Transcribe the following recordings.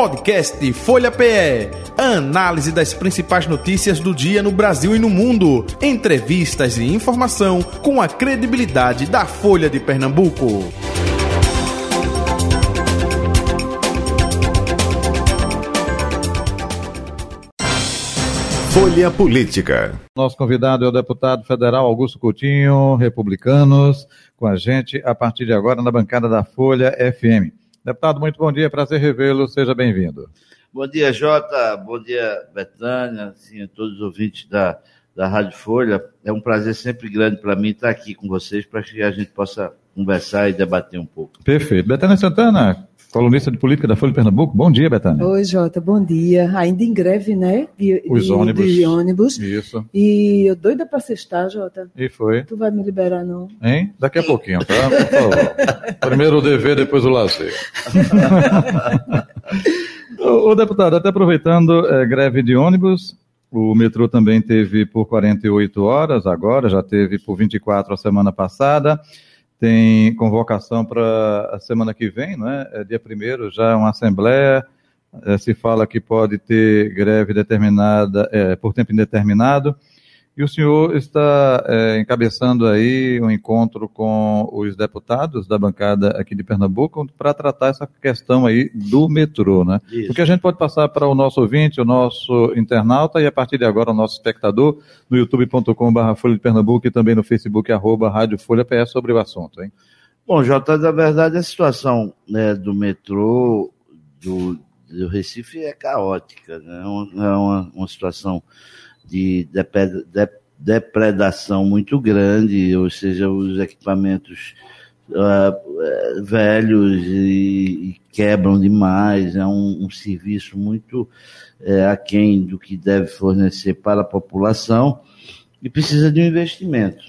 Podcast Folha PE. Análise das principais notícias do dia no Brasil e no mundo. Entrevistas e informação com a credibilidade da Folha de Pernambuco. Folha Política. Nosso convidado é o deputado federal Augusto Coutinho, republicanos, com a gente a partir de agora na bancada da Folha FM. Deputado, muito bom dia, prazer revê-lo, seja bem-vindo. Bom dia, Jota, bom dia, Betânia, assim, a todos os ouvintes da, da Rádio Folha. É um prazer sempre grande para mim estar aqui com vocês para que a gente possa conversar e debater um pouco. Perfeito. Betânia Santana, colunista de política da Folha de Pernambuco. Bom dia, Betânia. Oi, Jota, bom dia. Ainda em greve, né? De, Os de, ônibus. De ônibus. Isso. E eu doida pra sextar, Jota. E foi. Tu vai me liberar, não? Hein? Daqui a pouquinho, tá? Por favor. Primeiro o dever, depois o lazer. o, o deputado, até aproveitando, é, greve de ônibus, o metrô também teve por 48 horas agora, já teve por 24 a semana passada. Tem convocação para a semana que vem, não é? dia primeiro, já é uma assembleia. É, se fala que pode ter greve determinada é, por tempo indeterminado. E o senhor está é, encabeçando aí um encontro com os deputados da bancada aqui de Pernambuco para tratar essa questão aí do metrô, né? Isso. O que a gente pode passar para o nosso ouvinte, o nosso internauta e a partir de agora o nosso espectador no youtube.com.br Folha de Pernambuco e também no Facebook arroba Rádio Folha PS sobre o assunto, hein? Bom, Jota, na verdade a situação né, do metrô do, do Recife é caótica, né? É uma, é uma, uma situação de depredação muito grande, ou seja, os equipamentos eh, velhos e, e quebram demais, é um, um serviço muito eh, aquém do que deve fornecer para a população e precisa de um investimento.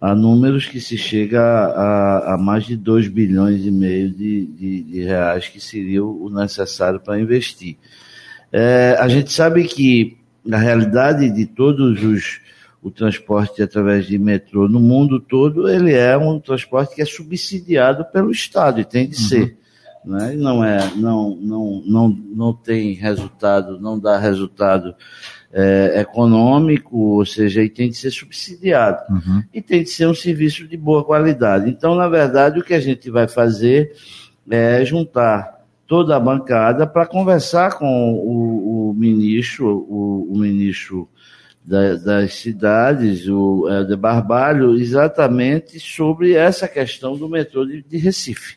Há números que se chega a, a mais de 2 bilhões e meio de, de, de reais que seria o necessário para investir. É, a gente sabe que na realidade de todos os o transporte através de metrô no mundo todo, ele é um transporte que é subsidiado pelo Estado e tem de ser. Né? Não, é, não, não, não, não tem resultado, não dá resultado é, econômico, ou seja, e tem de ser subsidiado. Uhum. E tem de ser um serviço de boa qualidade. Então, na verdade, o que a gente vai fazer é juntar toda a bancada para conversar com o, o ministro, o, o ministro da- das cidades, o Helder Barbalho, exatamente sobre essa questão do metrô de, de Recife.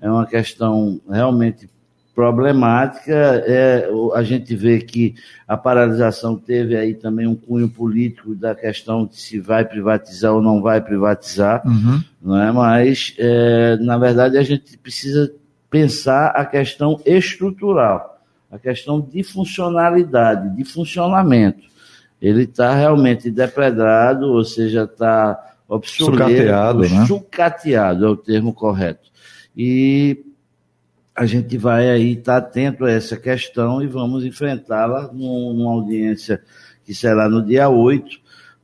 É uma questão realmente problemática. É, a gente vê que a paralisação teve aí também um cunho político da questão de se vai privatizar ou não vai privatizar Uhum. não é? Mas, é, na verdade, a gente precisa pensar a questão estrutural, a questão de funcionalidade, de funcionamento. Ele está realmente depredado, ou seja, está obsoleto, Sucateado, né? sucateado é o termo correto. E a gente vai aí estar atento a essa questão e vamos enfrentá-la num- numa audiência que será no dia 8,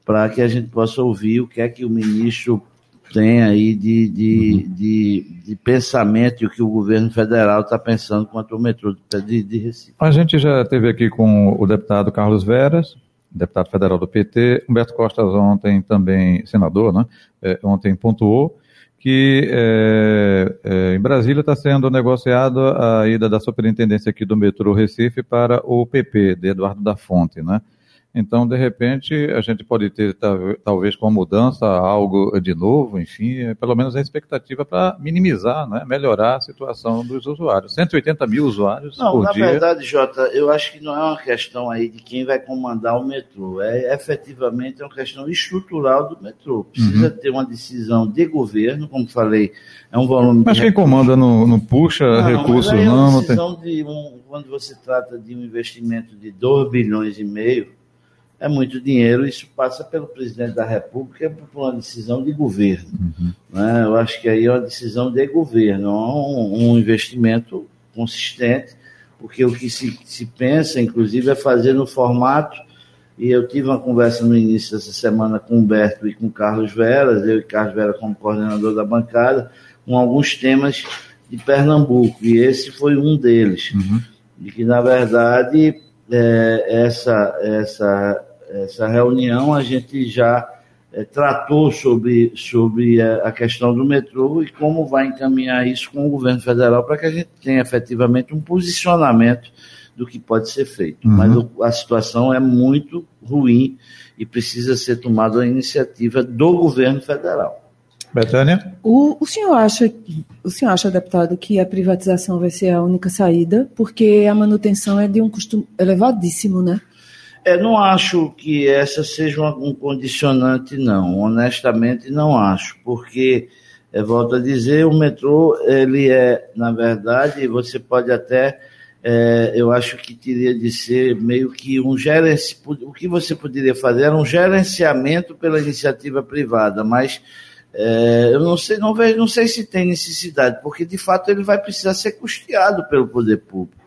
para que a gente possa ouvir o que é que o ministro tem aí de, de, de, de pensamento e o que o governo federal está pensando quanto ao metrô de, de Recife. A gente já teve aqui com o deputado Carlos Veras, deputado federal do PT, Humberto Costa ontem também, senador, né? É, ontem pontuou que é, é, em Brasília está sendo negociado a ida da superintendência aqui do metrô Recife para o PP, de Eduardo da Fonte, né? Então, de repente, a gente pode ter, tal- talvez, com a mudança, algo de novo, enfim, é, pelo menos a expectativa para minimizar, né, melhorar a situação dos usuários. 180 mil usuários Não, por na dia. verdade, Jota, eu acho que não é uma questão aí de quem vai comandar o metrô. É efetivamente é uma questão estrutural do metrô. Precisa ter uma decisão de governo, como falei, é um volume Mas quem comanda não, não puxa Não, recursos, mas aí é não, uma não tem. decisão de um, quando você trata de um investimento de 2 bilhões e meio, é muito dinheiro, isso passa pelo presidente da República por uma decisão de governo. Uhum. né? Eu acho que aí é uma decisão de governo, um, um investimento consistente, porque o que se, se pensa, inclusive, é fazer no formato, e eu tive uma conversa no início dessa semana com o Humberto e com o Carlos Veras, eu e Carlos Veras como coordenador da bancada, com alguns temas de Pernambuco, e esse foi um deles. Uhum. de que, na verdade, é, essa, essa, essa reunião a gente já é, tratou sobre, sobre a, a, questão do metrô e como vai encaminhar isso com o governo federal para que a gente tenha efetivamente um posicionamento do que pode ser feito. Uhum. Mas o, a situação é muito ruim e precisa ser tomada a iniciativa do governo federal. Betânia? O, o, senhor acha, o senhor acha, deputado, que a privatização vai ser a única saída? Porque a manutenção é de um custo elevadíssimo, né? É, não acho que essa seja um condicionante, não. Honestamente, não acho, porque, volto a dizer, o metrô, ele é, na verdade, você pode até, é, eu acho que teria de ser meio que um gerenciamento, o que você poderia fazer era um gerenciamento pela iniciativa privada, mas é, eu não sei, não vejo, não sei se tem necessidade, porque de fato ele vai precisar ser custeado pelo poder público.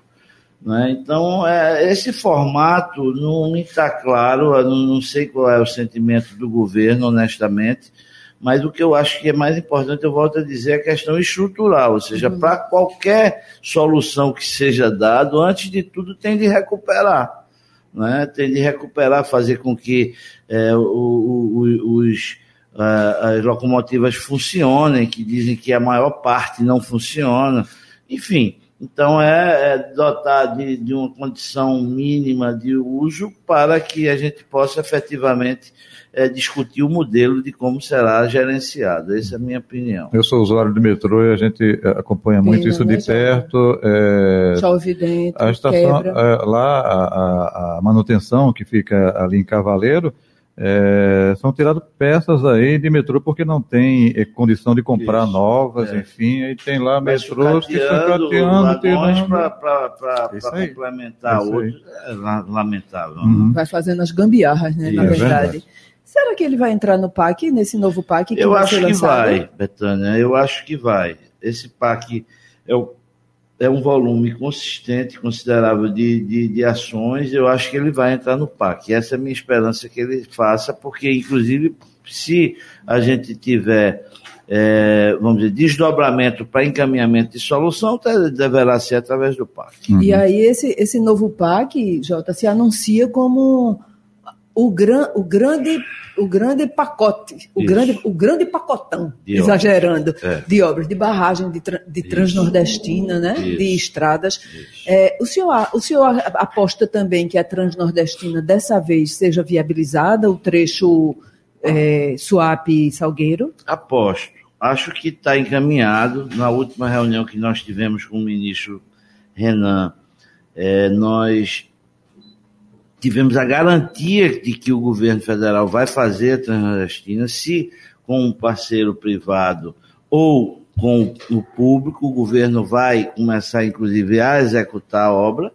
Né? Então, é, esse formato não me está claro, não, não sei qual é o sentimento do governo, honestamente, mas o que eu acho que é mais importante, eu volto a dizer, é a questão estrutural, ou seja, uhum. para qualquer solução que seja dado, antes de tudo tem de recuperar. Né? Tem de recuperar, fazer com que é, o, o, os as locomotivas funcionem, que dizem que a maior parte não funciona. Enfim, então é, é dotar de, de, uma condição mínima de uso para que a gente possa efetivamente é, discutir o modelo de como será gerenciado. Essa é a minha opinião. Eu sou usuário do metrô e a gente é, acompanha muito Sim, isso de perto. É, Chove dentro, a estação, é, lá, a, a manutenção que fica ali em Cavaleiro, é, são tiradas peças aí de metrô porque não tem é, condição de comprar Isso, novas, é. enfim, aí tem lá metrôs que estão cateando, para complementar outros, é lamentável. Né? Uhum. Vai fazendo as gambiarras, né, na verdade. verdade. Será que ele vai entrar no PAC, nesse novo PAC que Eu vai acho que vai, Betânia, eu acho que vai. Esse PAC é o é um volume consistente, considerável de, de, de, ações, eu acho que ele vai entrar no PAC. Essa é a minha esperança que ele faça, porque, inclusive, se a gente tiver, é, vamos dizer, desdobramento para encaminhamento de solução, deverá ser através do PAC. Uhum. E aí, esse, esse novo PAC, Jota, se anuncia como o, gran, o, grande, o grande pacote, o grande, o grande pacotão, de exagerando. É. de obras, de barragem de, de transnordestina, né? Isso. de estradas. É, o, senhor, o senhor aposta também que a transnordestina dessa vez seja viabilizada, o trecho é, Suape-Salgueiro? Aposto. Acho que está encaminhado. Na última reunião que nós tivemos com o ministro Renan, é, nós tivemos a garantia de que o governo federal vai fazer a Transnordestina, se com um parceiro privado ou com o público, o governo vai começar, inclusive, a executar a obra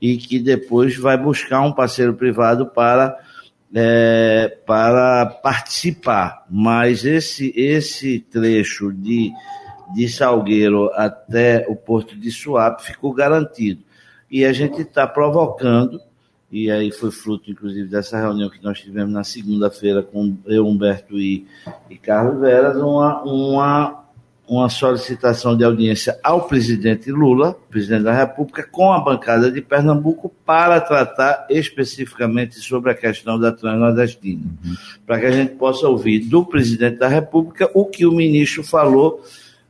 e que depois vai buscar um parceiro privado para, é, para participar. Mas esse, esse trecho de, de Salgueiro até o porto de Suape ficou garantido. E a gente está provocando e aí foi fruto, inclusive, dessa reunião que nós tivemos na segunda-feira com eu, Humberto e, e Carlos Veras, uma, uma, uma solicitação de audiência ao presidente Lula, presidente da República, com a bancada de Pernambuco, para tratar especificamente sobre a questão da Transnordestina, uhum. para que a gente possa ouvir do presidente da República o que o ministro falou.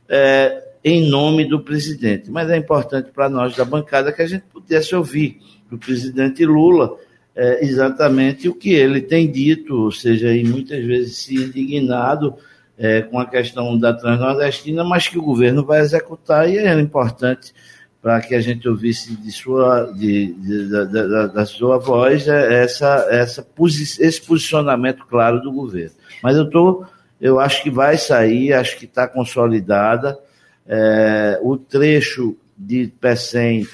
É, em nome do presidente. Mas é importante para nós da bancada que a gente pudesse ouvir do presidente Lula é, exatamente o que ele tem dito, ou seja, e muitas vezes se indignado é, com a questão da transnordestina, mas que o governo vai executar e é importante para que a gente ouvisse de sua, de, de, da, da, da, sua voz é, essa, essa, esse posicionamento claro do governo. Mas eu tô, eu acho que vai sair, acho que está consolidada. É, o trecho de PECEM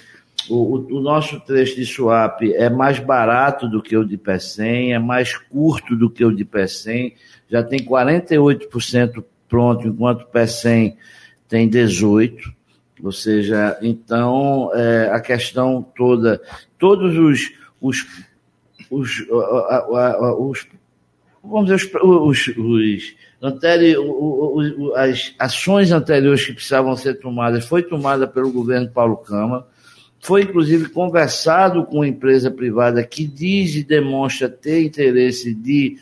o, o, nosso trecho de swap é mais barato do que o de PECEM, é mais curto do que o de PECEM, já tem 48% pronto, enquanto o PECEM tem 18%. Ou seja, então é, a questão toda, todos os, os, os, os vamos dizer, os, os, os as ações anteriores que precisavam ser tomadas foi tomada pelo governo Paulo Câmara foi inclusive conversado com uma empresa privada que diz e demonstra ter interesse de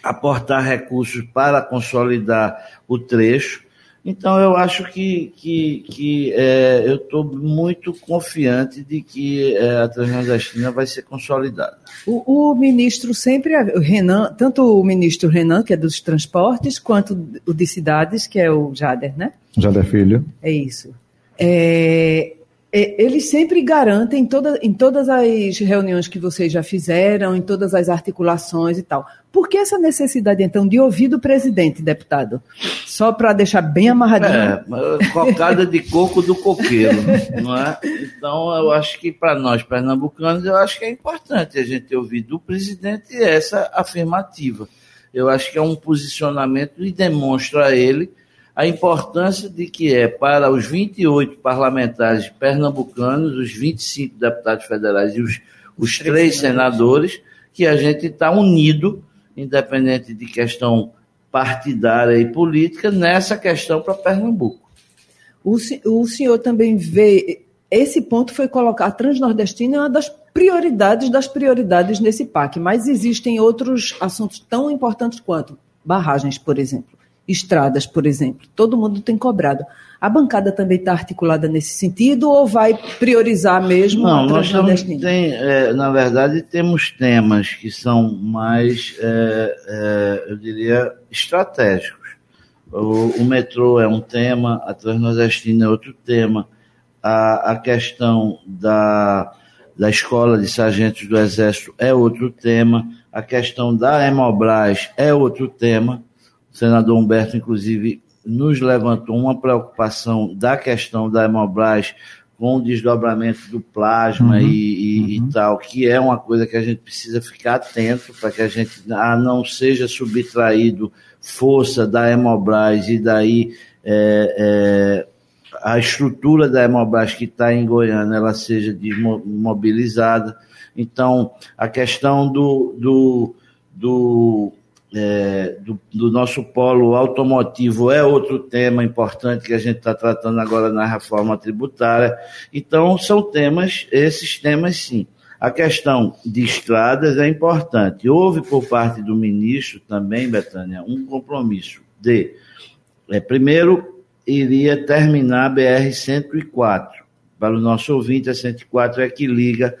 aportar recursos para consolidar o trecho. Então, eu acho que, que, que é, eu estou muito confiante de que é, a Transnordestina vai ser consolidada. O, o, ministro sempre, o Renan, tanto o ministro Renan, que é dos transportes, quanto o de cidades, que é o Jader, né? Jader Filho. É isso. É, é, eles sempre garantem toda, em todas as reuniões que vocês já fizeram, em todas as articulações e tal. Por que essa necessidade, então, de ouvir do presidente, deputado? Só para deixar bem amarradinho. É, cocada de coco do coqueiro, não é? Então, eu acho que para nós, pernambucanos, eu acho que é importante a gente ouvir do presidente essa afirmativa. Eu acho que é um posicionamento e demonstra a ele a importância de que é para os 28 parlamentares pernambucanos, os 25 deputados federais e os, os três senadores, que a gente está unido, independente de questão partidária e política, nessa questão para Pernambuco. O, o senhor também vê. Esse ponto foi colocar a Transnordestina é uma das prioridades das prioridades nesse PAC, mas existem outros assuntos tão importantes quanto barragens, por exemplo estradas, por exemplo. Todo mundo tem cobrado. A bancada também está articulada nesse sentido ou vai priorizar mesmo Não, a nós estamos, tem, é, na verdade, temos temas que são mais, é, é, eu diria, estratégicos. O, o, metrô é um tema, a Transnordestina é outro tema, a, a questão da, da escola de sargentos do Exército é outro tema, a questão da Hemobras é outro tema. Senador Humberto, inclusive, nos levantou uma preocupação da questão da Hemobras com o desdobramento do plasma uhum, e, e, uhum. e, tal, que é uma coisa que a gente precisa ficar atento para que a gente ah, não seja subtraído força da Hemobras e daí é, é, a estrutura da Hemobras que está em Goiânia ela seja desmobilizada. Então, a questão do, do, do é, do, do, nosso polo automotivo é outro tema importante que a gente está tratando agora na reforma tributária. Então, são temas, esses temas sim. A questão de estradas é importante. Houve por parte do ministro também, Betânia, um compromisso de, é, primeiro, iria terminar a BR-104. Para o nosso ouvinte, a 104 é que liga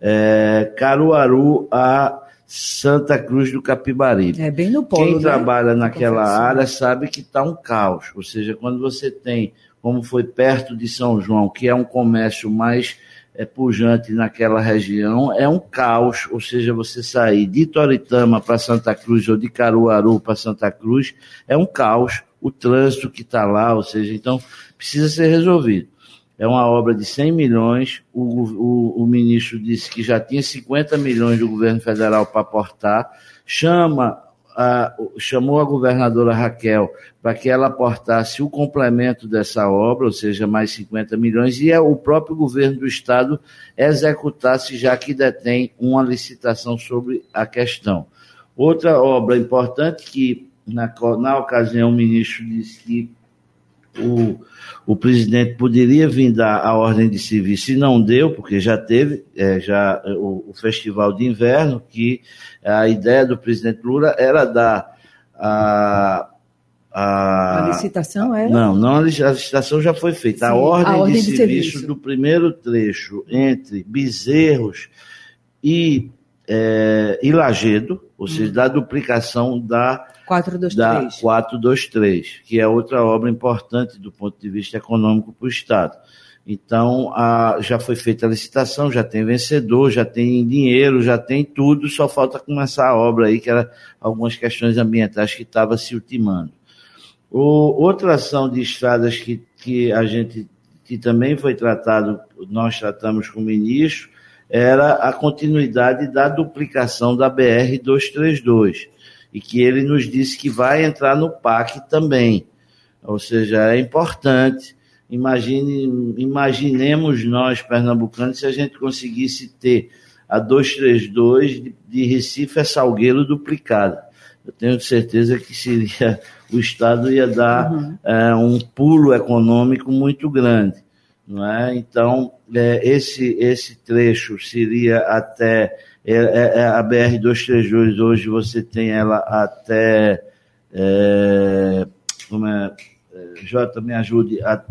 é, Caruaru a Santa Cruz do Capibaribe. É bem no polo, Quem né? trabalha naquela área sabe que está um caos. Ou seja, quando você tem, como foi perto de São João, que é um comércio mais é, pujante naquela região, é um caos. Ou seja, você sair de Toritama para Santa Cruz ou de Caruaru para Santa Cruz é um caos. O trânsito que está lá, ou seja, então precisa ser resolvido. É uma obra de 100 milhões. O, o, o ministro disse que já tinha 50 milhões do governo federal para aportar. Chama a, chamou a governadora Raquel para que ela aportasse o complemento dessa obra, ou seja, mais 50 milhões, e é o próprio governo do estado executasse, já que detém uma licitação sobre a questão. Outra obra importante que, na, na ocasião, o ministro disse que o, o presidente poderia vir dar a ordem de serviço e não deu, porque já teve é, já o, o, festival de inverno, que a ideia do presidente Lula era dar a. A, a licitação era? Não, não a licitação já foi feita. Sim, a, ordem a ordem, de, de serviço, serviço do primeiro trecho entre Bezerros e, é, e Lagedo, ou seja, hum. da duplicação da 423. Da 423, que é outra obra importante do ponto de vista econômico para o Estado. Então, a, já foi feita a licitação, já tem vencedor, já tem dinheiro, já tem tudo, só falta começar a obra aí, que era algumas questões ambientais que estava se ultimando. O, outra ação de estradas que, que a gente, que também foi tratado, nós tratamos com o ministro, era a continuidade da duplicação da BR-232 e que ele nos disse que vai entrar no PAC também. Ou seja, é importante. Imagine, imaginemos nós, pernambucanos, se a gente conseguisse ter a 232 de, de Recife a Salgueiro duplicada. Eu tenho certeza que seria o Estado ia dar uhum. é, um pulo econômico muito grande. Não é? Então, é, esse, esse trecho seria até é, é, é a BR-232, hoje você tem ela até. É, como é? é Jota, me ajude. A,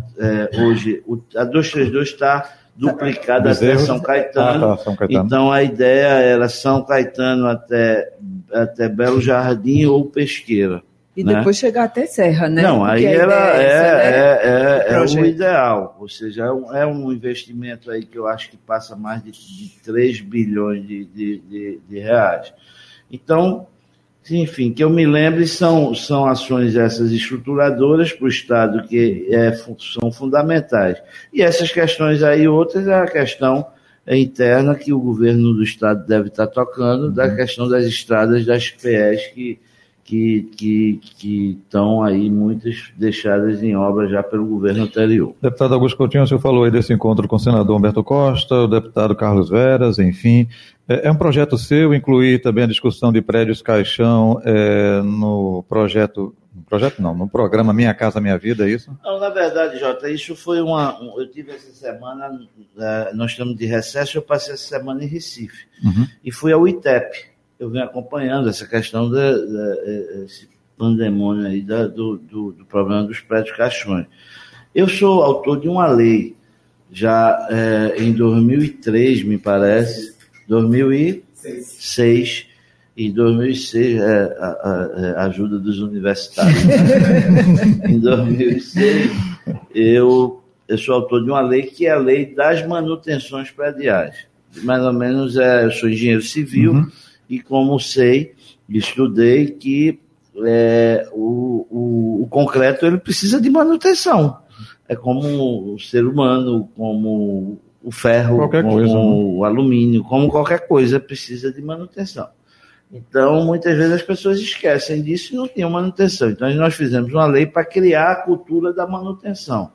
hoje, o, a 232 está duplicada até São Caetano. Ah, tá, São Caetano. Então a ideia era São Caetano até, até Belo Jardim ou Pesqueira. E né? depois chegar até Serra, né? Não, aí ela é, é, essa, né? é, é, é, o ideal. Ou seja, é um, é um, investimento aí que eu acho que passa mais de, de 3 bilhões de, de, de, de reais. Então, enfim, que eu me lembre, são, são ações essas estruturadoras para o Estado que é, são fundamentais. E essas questões aí, outras, é a questão interna que o governo do Estado deve estar tocando, da uhum. questão das estradas das PEs que que, que, que estão aí muitas deixadas em obra já pelo governo anterior. Deputado Augusto Coutinho, o senhor falou aí desse encontro com o senador Humberto Costa, o deputado Carlos Veras, enfim. É, é um projeto seu incluir também a discussão de prédios caixão é, no projeto, no projeto não, no programa Minha Casa Minha Vida, é isso? Não, na verdade, Jota, isso foi uma, eu tive essa semana, é, nós estamos de recesso, eu passei essa semana em Recife, uhum. e fui ao ITEP, eu venho acompanhando essa questão desse pandemônio aí da, do, do, do, problema dos prédios caixões. Eu sou autor de uma lei, já é, em 2003, me parece, 2006, em 2006, é, a, é, a, ajuda dos universitários. em 2006, eu, eu sou autor de uma lei que é a lei das manutenções prediais. Mais ou menos, é, eu sou engenheiro civil, uhum e como sei, estudei que é, o, o, o, concreto ele precisa de manutenção. É como o ser humano, como o ferro, qualquer como coisa, né? o alumínio, como qualquer coisa precisa de manutenção. Então, muitas vezes as pessoas esquecem disso e não têm manutenção. Então, nós fizemos uma lei para criar a cultura da manutenção.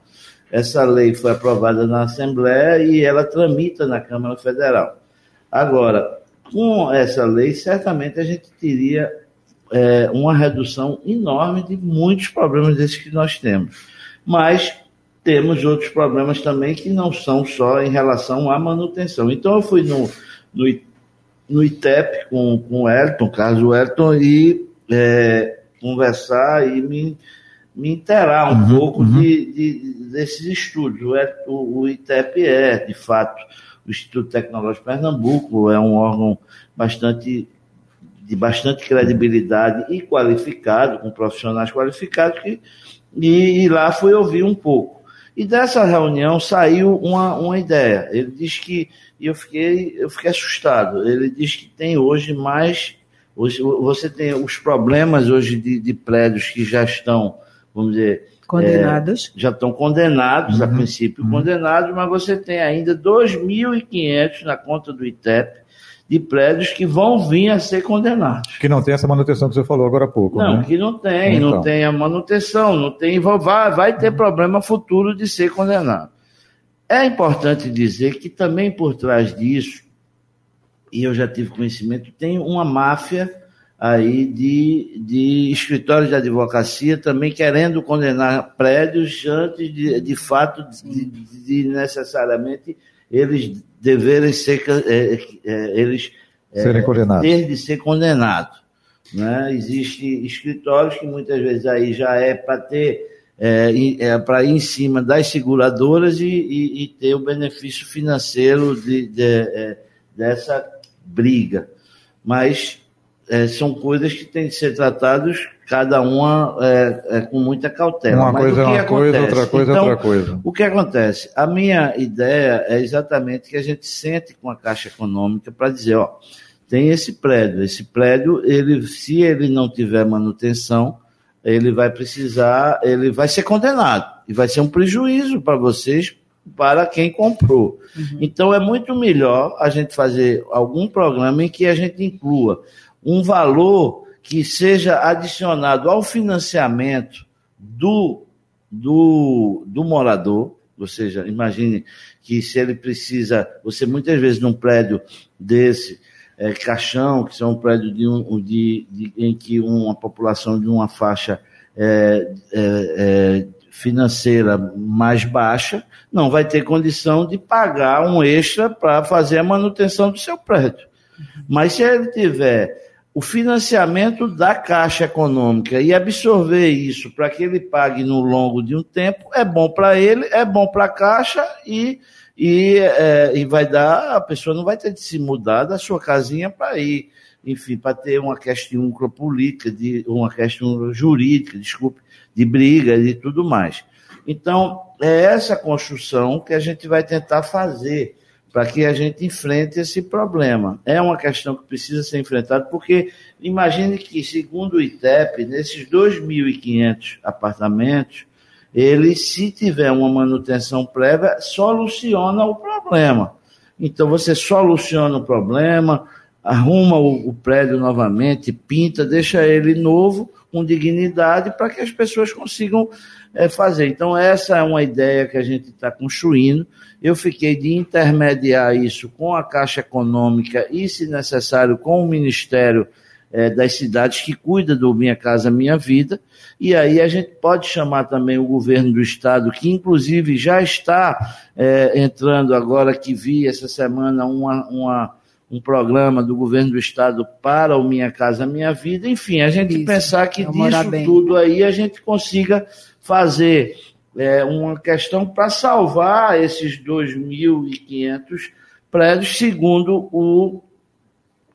Essa lei foi aprovada na Assembleia e ela tramita na Câmara Federal. Agora, com essa lei, certamente a gente teria é, uma redução enorme de muitos problemas desses que nós temos. Mas temos outros problemas também que não são só em relação à manutenção. Então, eu fui no, no, no ITEP com, com o Elton, Carlos Elton, e é, conversar e me, me interar um uhum, pouco uhum. De, de, desses estudos. O, o ITEP é, de fato, o Instituto Tecnológico Pernambuco é um órgão bastante de bastante credibilidade e qualificado, com profissionais qualificados, que, e, e lá fui ouvir um pouco. E dessa reunião saiu uma, uma ideia. Ele diz que, e eu fiquei, eu fiquei assustado, ele diz que tem hoje mais, hoje, você tem os problemas hoje de, de prédios que já estão, vamos dizer, Condenados. É, já estão condenados, uhum. a princípio uhum. condenados, mas você tem ainda 2.500 na conta do ITEP de prédios que vão vir a ser condenados. Que não tem essa manutenção que você falou agora há pouco. Não, né? que não tem, então. não tem a manutenção, não tem, vai, vai ter problema futuro de ser condenado. É importante dizer que também por trás disso, e eu já tive conhecimento, tem uma máfia aí de, de escritórios de advocacia também querendo condenar prédios antes de, de fato de, de necessariamente eles deverem ser é, é, eles é, serem condenados. ter de ser condenados. Né? Existem escritórios que muitas vezes aí já é para ter é, é para ir em cima das seguradoras e, e, e ter o benefício financeiro de, de, é, dessa briga. Mas é, são coisas que têm de ser tratadas cada uma é, é, com muita cautela. Uma Mas coisa é uma acontece? coisa, outra coisa é então, outra coisa. O que acontece? A minha ideia é exatamente que a gente sente com a Caixa Econômica para dizer, ó, tem esse prédio, esse prédio, ele, se ele não tiver manutenção, ele vai precisar, ele vai ser condenado e vai ser um prejuízo para vocês, para quem comprou. Uhum. Então é muito melhor a gente fazer algum programa em que a gente inclua um valor que seja adicionado ao financiamento do, do, do morador, ou seja, imagine que se ele precisa, você muitas vezes num prédio desse, é, caixão, que são um prédio de um, de, de, em que uma população de uma faixa é, é, é financeira mais baixa, não vai ter condição de pagar um extra para fazer a manutenção do seu prédio. Mas se ele tiver o financiamento da Caixa Econômica e absorver isso para que ele pague no longo de um tempo, é bom para ele, é bom para a Caixa e, e, é, e vai dar, a pessoa não vai ter de se mudar da sua casinha para ir, enfim, para ter uma questão política, de, uma questão jurídica, desculpe, de briga e tudo mais. Então, é essa construção que a gente vai tentar fazer para que a gente enfrente esse problema. É uma questão que precisa ser enfrentada, porque imagine que, segundo o ITEP, nesses 2.500 apartamentos, ele, se tiver uma manutenção prévia, soluciona o problema. Então, você soluciona o problema, arruma o, o prédio novamente, pinta, deixa ele novo, com dignidade, para que as pessoas consigam é, fazer. Então, essa é uma ideia que a gente está construindo. Eu fiquei de intermediar isso com a Caixa Econômica e, se necessário, com o Ministério é, das Cidades, que cuida do Minha Casa Minha Vida. E aí a gente pode chamar também o governo do Estado, que inclusive já está é, entrando agora, que vi essa semana uma, uma um programa do governo do estado para o Minha Casa Minha Vida, enfim, a gente isso, pensar que disso bem. tudo aí a gente consiga fazer é, uma questão para salvar esses 2.500 prédios, segundo o,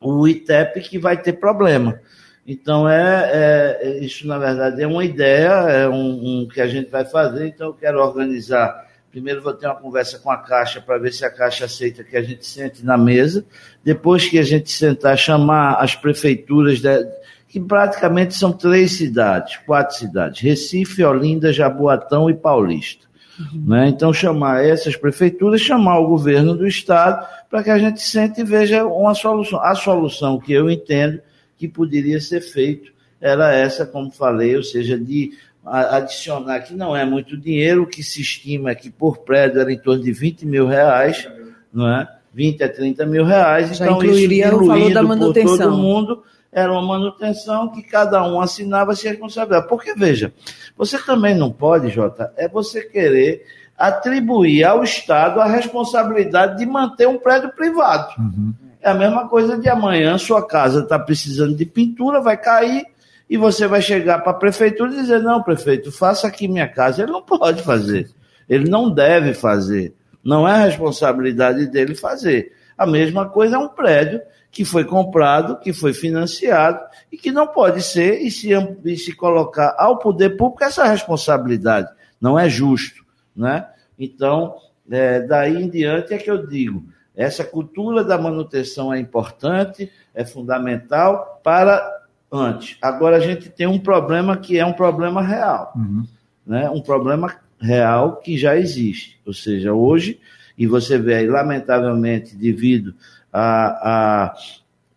o ITEP, que vai ter problema. Então, é, é, isso, na verdade, é uma ideia, é um, um que a gente vai fazer. Então, eu quero organizar Primeiro vou ter uma conversa com a Caixa para ver se a Caixa aceita que a gente sente na mesa. Depois que a gente sentar, chamar as prefeituras, de, que praticamente são três cidades, quatro cidades: Recife, Olinda, Jaboatão e Paulista. Uhum. Né? Então, chamar essas prefeituras, chamar o governo do Estado, para que a gente sente e veja uma solução. A solução que eu entendo que poderia ser feito era essa, como falei, ou seja, de adicionar que não é muito dinheiro, o que se estima que por prédio era em torno de 20 mil reais, não é? 20 a 30 mil reais. Já então, incluiria isso o valor da manutenção. por todo mundo, era uma manutenção que cada um assinava se responsabilidade. Porque, veja, você também não pode, Jota, é você querer atribuir ao Estado a responsabilidade de manter um prédio privado. Uhum. É a mesma coisa de amanhã, sua casa está precisando de pintura, vai cair, e você vai chegar para a prefeitura e dizer: não, prefeito, faça aqui minha casa. Ele não pode fazer, ele não deve fazer, não é responsabilidade dele fazer. A mesma coisa é um prédio que foi comprado, que foi financiado e que não pode ser e se, e se colocar ao poder público essa responsabilidade. Não é justo. Né? Então, é, daí em diante é que eu digo: essa cultura da manutenção é importante, é fundamental para antes. Agora a gente tem um problema que é um problema real, uhum. né? Um problema real que já existe. Ou seja, hoje, e você vê aí, lamentavelmente, devido a, a,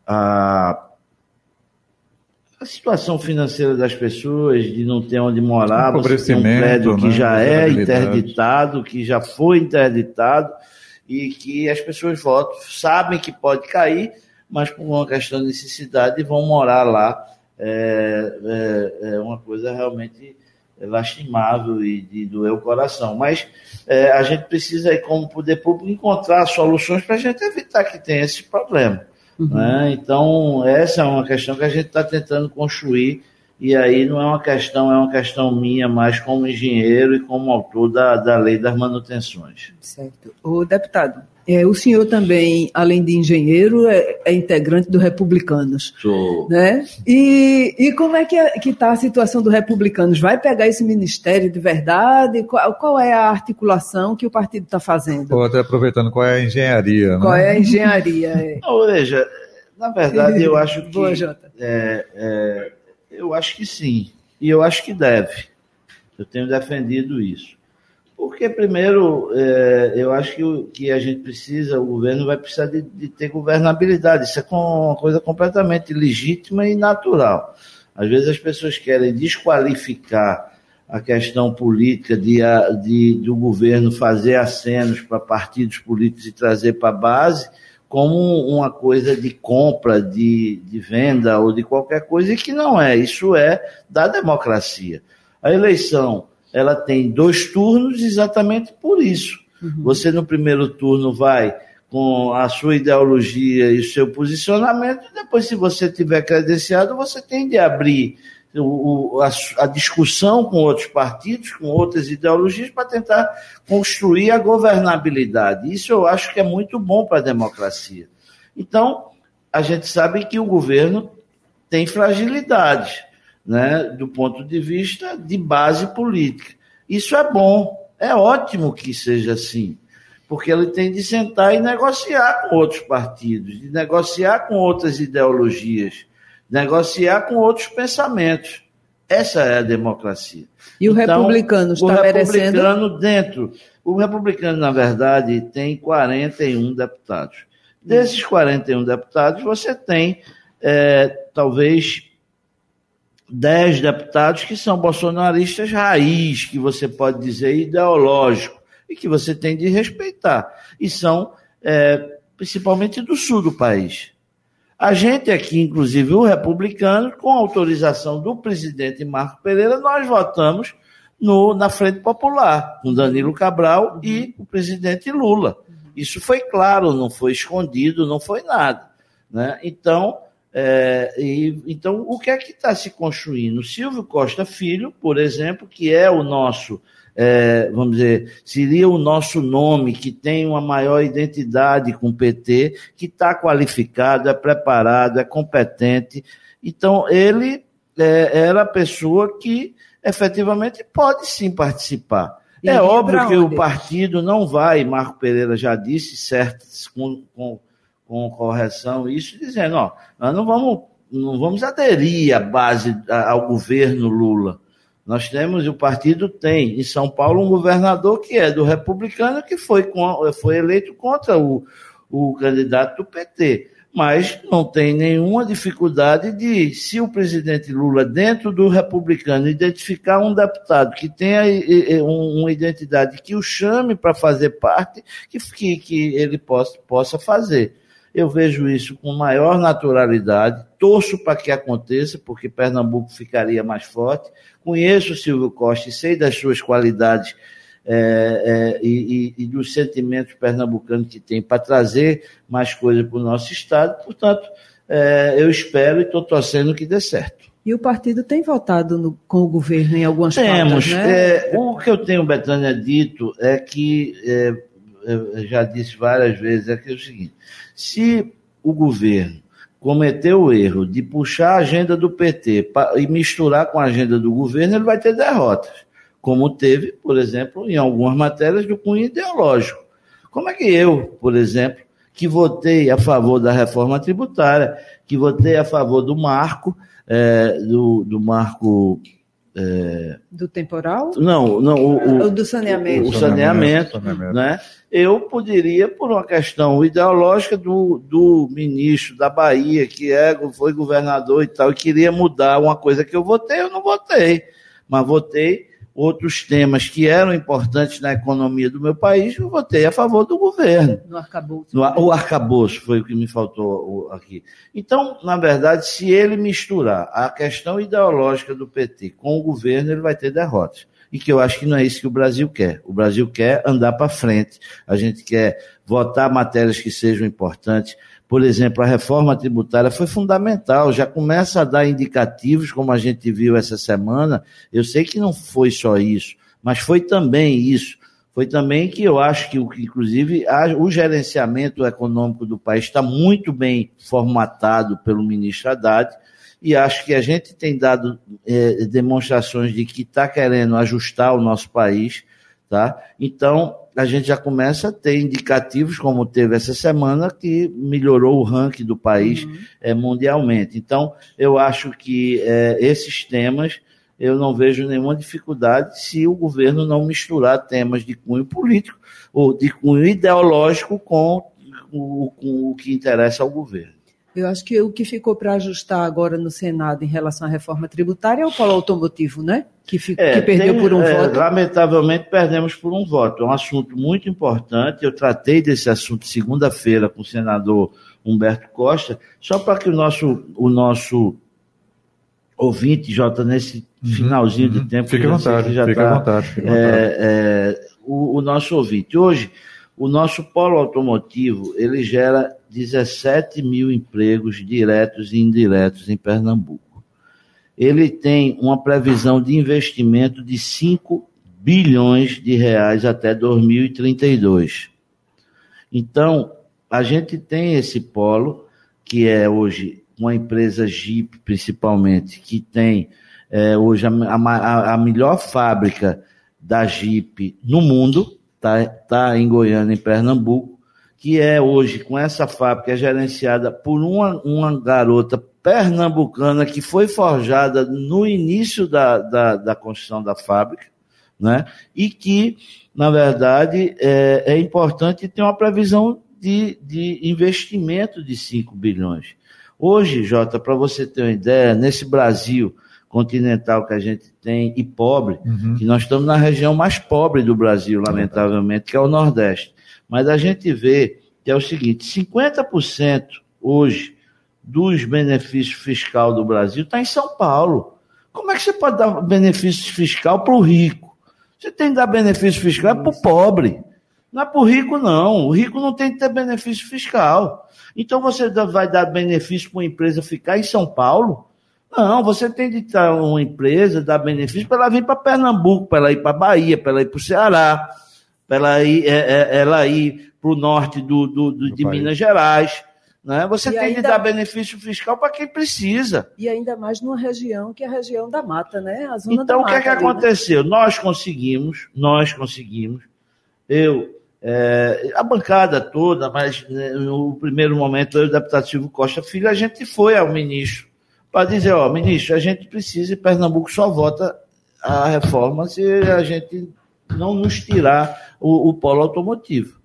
a a situação financeira das pessoas, de não ter onde morar, você tem um prédio que né? já é interditado, que já foi interditado, e que as pessoas votam, sabem que pode cair, mas por uma questão de necessidade vão morar lá. É, é, é uma coisa realmente lastimável e de doer o coração. Mas é, a gente precisa, como poder público, encontrar soluções para a gente evitar que tenha esse problema. Uhum. Né? Então, essa é uma questão que a gente está tentando construir, e aí não é uma questão, é uma questão minha, mais como engenheiro e como autor da, da lei das manutenções. Certo. O deputado, é, o senhor também, além de engenheiro, é, é integrante do Republicanos. Sou. Né? E, e como é que é, está a situação do Republicanos? Vai pegar esse ministério de verdade? Qual, qual é a articulação que o partido está fazendo? Ou até aproveitando, qual é a engenharia? Né? Qual é a engenharia? É. Não, veja, na verdade, eu acho que. Boa, Jota. É, é, eu acho que sim. E eu acho que deve. Eu tenho defendido isso. Porque, primeiro, é, eu acho que, que a gente precisa, o governo vai precisar de, de, ter governabilidade. Isso é uma coisa completamente legítima e natural. Às vezes as pessoas querem desqualificar a questão política de, de do governo fazer acenos para partidos políticos e trazer para a base como uma coisa de compra, de, de venda ou de qualquer coisa, e que não é. Isso é da democracia. A eleição ela tem dois turnos exatamente por isso. Uhum. Você no primeiro turno vai com a sua ideologia e o seu posicionamento, e depois, se você tiver credenciado, você tem de abrir o, a, a, discussão com outros partidos, com outras ideologias, para tentar construir a governabilidade. Isso eu acho que é muito bom para a democracia. Então, a gente sabe que o governo tem fragilidades, né, do ponto de vista de base política. Isso é bom, é ótimo que seja assim, porque ele tem de sentar e negociar com outros partidos, de negociar com outras ideologias negociar com outros pensamentos. Essa é a democracia. E o então, republicano está o republicano merecendo... dentro. O republicano, na verdade, tem 41 deputados. Desses 41 deputados, você tem é, talvez 10 deputados que são bolsonaristas raiz, que você pode dizer ideológico, e que você tem de respeitar. E são é, principalmente do sul do país. A gente aqui, inclusive o republicano, com autorização do presidente Marco Pereira, nós votamos no, na Frente Popular, com Danilo Cabral e o presidente Lula. Isso foi claro, não foi escondido, não foi nada. Né? Então, é, e, então, o que é que está se construindo? Silvio Costa Filho, por exemplo, que é o nosso é, vamos dizer, seria o nosso nome, que tem uma maior identidade com o PT, que está qualificado, é preparado, é competente. Então, ele é, era a pessoa que efetivamente pode sim participar. E é óbvio que o partido não vai, Marco Pereira já disse, certo, com, com, com correção, isso dizendo, ó, nós não vamos, não vamos aderir à base, ao governo Lula. Nós temos, o partido tem em São Paulo um governador que é do republicano, que foi, foi eleito contra o, o candidato do PT. Mas não tem nenhuma dificuldade de, se o presidente Lula, dentro do republicano, identificar um deputado que tenha uma identidade que o chame para fazer parte, que, que, que ele possa, possa fazer. Eu vejo isso com maior naturalidade, torço para que aconteça, porque Pernambuco ficaria mais forte. Conheço o Silvio Costa e sei das suas qualidades é, é, e, e, dos sentimentos pernambucanos que tem para trazer mais coisas para o nosso Estado. Portanto, é, eu espero e estou torcendo que dê certo. E o partido tem votado no, com o governo em algumas Temos. Pautas, né? É, o que eu tenho, Betânia, dito é que, é, já disse várias vezes, é que é o seguinte, se o governo cometeu o erro de puxar a agenda do PT e misturar com a agenda do governo, ele vai ter derrotas, como teve, por exemplo, em algumas matérias do cunho ideológico. Como é que eu, por exemplo, que votei a favor da reforma tributária, que votei a favor do marco, é, do, do marco é... Do temporal? Não, não. O, o do saneamento. O, o saneamento, saneamento, né? Eu poderia, por uma questão ideológica do, do ministro da Bahia, que é, foi governador e tal, e queria mudar uma coisa que eu votei, eu não votei. Mas votei outros temas que eram importantes na economia do meu país, eu votei a favor do governo. No arcabouço. No, o arcabouço foi o que me faltou aqui. Então, na verdade, se ele misturar a questão ideológica do PT com o governo, ele vai ter derrotas. E que eu acho que não é isso que o Brasil quer. O Brasil quer andar para frente. A gente quer votar matérias que sejam importantes por exemplo, a reforma tributária foi fundamental, já começa a dar indicativos, como a gente viu essa semana. Eu sei que não foi só isso, mas foi também isso. Foi também que eu acho que, inclusive, o gerenciamento econômico do país está muito bem formatado pelo ministro Haddad, e acho que a gente tem dado é, demonstrações de que está querendo ajustar o nosso país, tá? Então, a gente já começa a ter indicativos, como teve essa semana, que melhorou o ranking do país uhum. é, mundialmente. Então, eu acho que é, esses temas eu não vejo nenhuma dificuldade se o governo não misturar temas de cunho político ou de cunho ideológico com o, com o que interessa ao governo. Eu acho que o que ficou para ajustar agora no Senado em relação à reforma tributária é o polo automotivo, né? Que, ficou, é, que perdeu tem, por um é, voto. Lamentavelmente perdemos por um voto. É um assunto muito importante. Eu tratei desse assunto segunda-feira com o senador Humberto Costa, só para que o nosso, o nosso ouvinte, Jota, nesse uhum, finalzinho uhum. de tempo. Fique à vontade, fique tá, à vontade. Fique à vontade. É, é, o, o, nosso ouvinte. Hoje, o nosso polo automotivo, ele gera 17 mil empregos diretos e indiretos em Pernambuco. Ele tem uma previsão de investimento de 5 bilhões de reais até 2032. Então, a gente tem esse polo, que é hoje uma empresa Jeep, principalmente, que tem é, hoje a, a, a, melhor fábrica da Jeep no mundo, tá, tá em Goiânia, em Pernambuco, que é hoje, com essa fábrica, é gerenciada por uma, uma garota pernambucana que foi forjada no início da, da, da construção da fábrica, né? e que, na verdade, é, é importante ter uma previsão de, de investimento de 5 bilhões. Hoje, Jota, para você ter uma ideia, nesse Brasil continental que a gente tem e pobre, uhum. que nós estamos na região mais pobre do Brasil, lamentavelmente, que é o Nordeste. Mas a gente vê que é o seguinte: 50% hoje dos benefícios fiscal do Brasil está em São Paulo. Como é que você pode dar benefício fiscal para o rico? Você tem que dar benefício fiscal para o pobre. Não é para o rico, não. O rico não tem que ter benefício fiscal. Então você vai dar benefício para uma empresa ficar em São Paulo? Não, você tem de estar uma empresa, dar benefício para ela vir para Pernambuco, para ela ir para Bahia, para ela ir para o Ceará, para ela ir, é, é, ela ir para o norte do, do, do de país. Minas Gerais. Né? Você e tem ainda... de dar benefício fiscal para quem precisa. E ainda mais numa região que é a região da mata, né? então, o que é que ali, né? aconteceu? Né? Nós conseguimos, nós conseguimos, eu é, a bancada toda, mas né, no primeiro momento, eu e o deputado Silvio Costa Filho, a gente foi ao ministro para dizer, ó, ministro, a gente precisa e Pernambuco só vota a reforma se a gente não nos tirar o, o polo automotivo.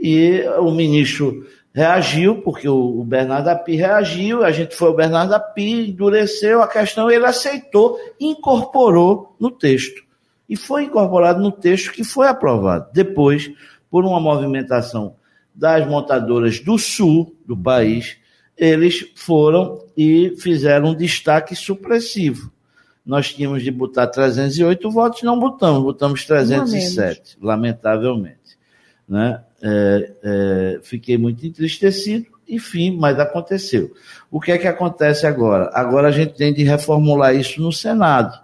E o ministro reagiu, porque o, o Bernardo Api reagiu, a gente foi ao Bernardo Api, endureceu a questão, ele aceitou, incorporou no texto. E foi incorporado no texto que foi aprovado. Depois, por uma movimentação das montadoras do sul do país, eles foram e fizeram um destaque supressivo. Nós tínhamos de botar 308 votos, não botamos, botamos 307, lamentavelmente. Né? É, é, fiquei muito entristecido, enfim, mas aconteceu. O que é que acontece agora? Agora a gente tem de reformular isso no Senado,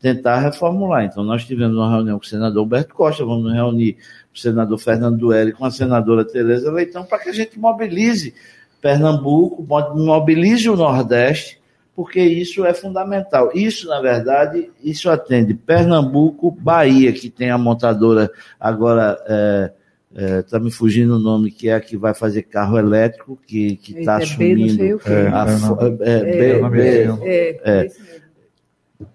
tentar reformular. Então, nós tivemos uma reunião com o senador Alberto Costa, vamos reunir o senador Fernando Dueri com a senadora Tereza Leitão, para que a gente mobilize Pernambuco, mobilize o Nordeste, porque isso é fundamental. Isso, na verdade, isso atende Pernambuco, Bahia, que tem a montadora agora. É, está é, me fugindo o nome, que é a que vai fazer carro elétrico, que está é assumindo. É,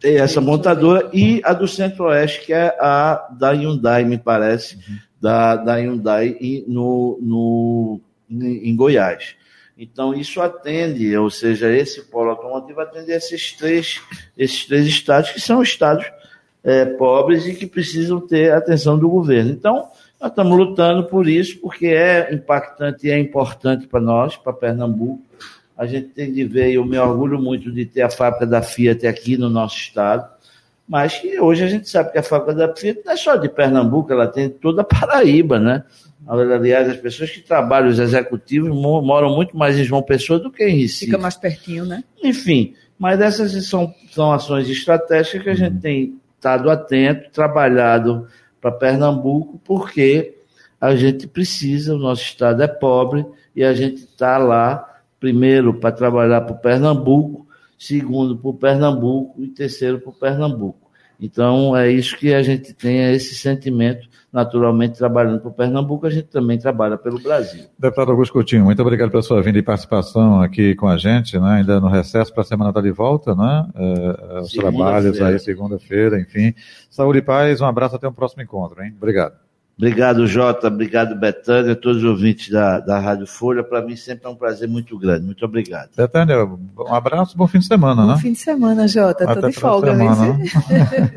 é, essa montadora e a do Centro-Oeste, que é a da Hyundai, me parece, uhum da, da Hyundai no, no, em Goiás. Então, isso atende, ou seja, esse polo automotivo atende esses três, esses três estados, que são estados é, pobres e que precisam ter atenção do governo. Então, nós estamos lutando por isso, porque é impactante e é importante para nós, para Pernambuco. A gente tem de ver, e eu me orgulho muito de ter a fábrica da Fiat aqui no nosso estado mas que hoje a gente sabe que a fábrica da Fiat não é só de Pernambuco, ela tem toda a Paraíba, né? Aliás, as pessoas que trabalham, os executivos, moram muito mais em João Pessoa do que em Recife. Fica mais pertinho, né? Enfim, mas essas são, são ações estratégicas que a gente tem estado atento, trabalhado para Pernambuco, porque a gente precisa, o nosso estado é pobre e a gente está lá, primeiro, para trabalhar para o Pernambuco, segundo para o Pernambuco e terceiro para o Pernambuco. Então, é isso que a gente tem, é esse sentimento, naturalmente, trabalhando para o Pernambuco, a gente também trabalha pelo Brasil. Deputado Augusto Coutinho, muito obrigado pela sua vinda e participação aqui com a gente, né? ainda no recesso para a semana da de volta, né? É, os trabalhos aí, segunda-feira, enfim. Saúde e paz, um abraço, até o próximo encontro, hein? Obrigado. Obrigado, Jota. Obrigado, Betânia, todos os ouvintes da, da Rádio Folha. Para mim sempre é um prazer muito grande. Muito obrigado. Betânia, um abraço, bom fim de semana, bom né? Bom fim de semana, Jota. Estou de folga, semana.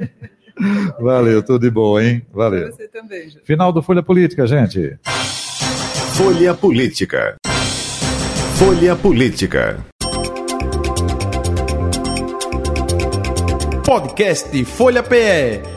Valeu, tudo de bom, hein? Valeu. Você também, Jota. Final do Folha Política, gente. Folha Política. Folha Política. Podcast Folha PE.